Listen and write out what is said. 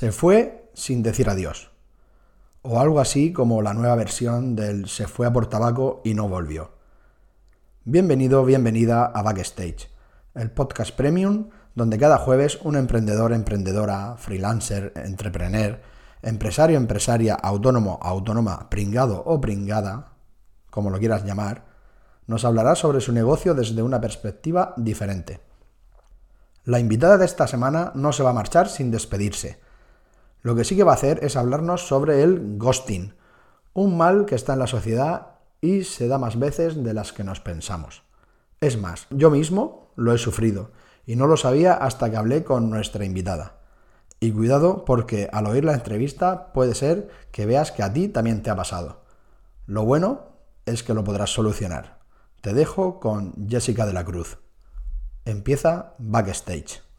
Se fue sin decir adiós. O algo así como la nueva versión del se fue a por tabaco y no volvió. Bienvenido, bienvenida a Backstage, el podcast premium donde cada jueves un emprendedor, emprendedora, freelancer, entrepreneur, empresario, empresaria, autónomo, autónoma, pringado o pringada, como lo quieras llamar, nos hablará sobre su negocio desde una perspectiva diferente. La invitada de esta semana no se va a marchar sin despedirse lo que sí que va a hacer es hablarnos sobre el ghosting, un mal que está en la sociedad y se da más veces de las que nos pensamos. Es más, yo mismo lo he sufrido y no lo sabía hasta que hablé con nuestra invitada. Y cuidado porque al oír la entrevista puede ser que veas que a ti también te ha pasado. Lo bueno es que lo podrás solucionar. Te dejo con Jessica de la Cruz. Empieza Backstage.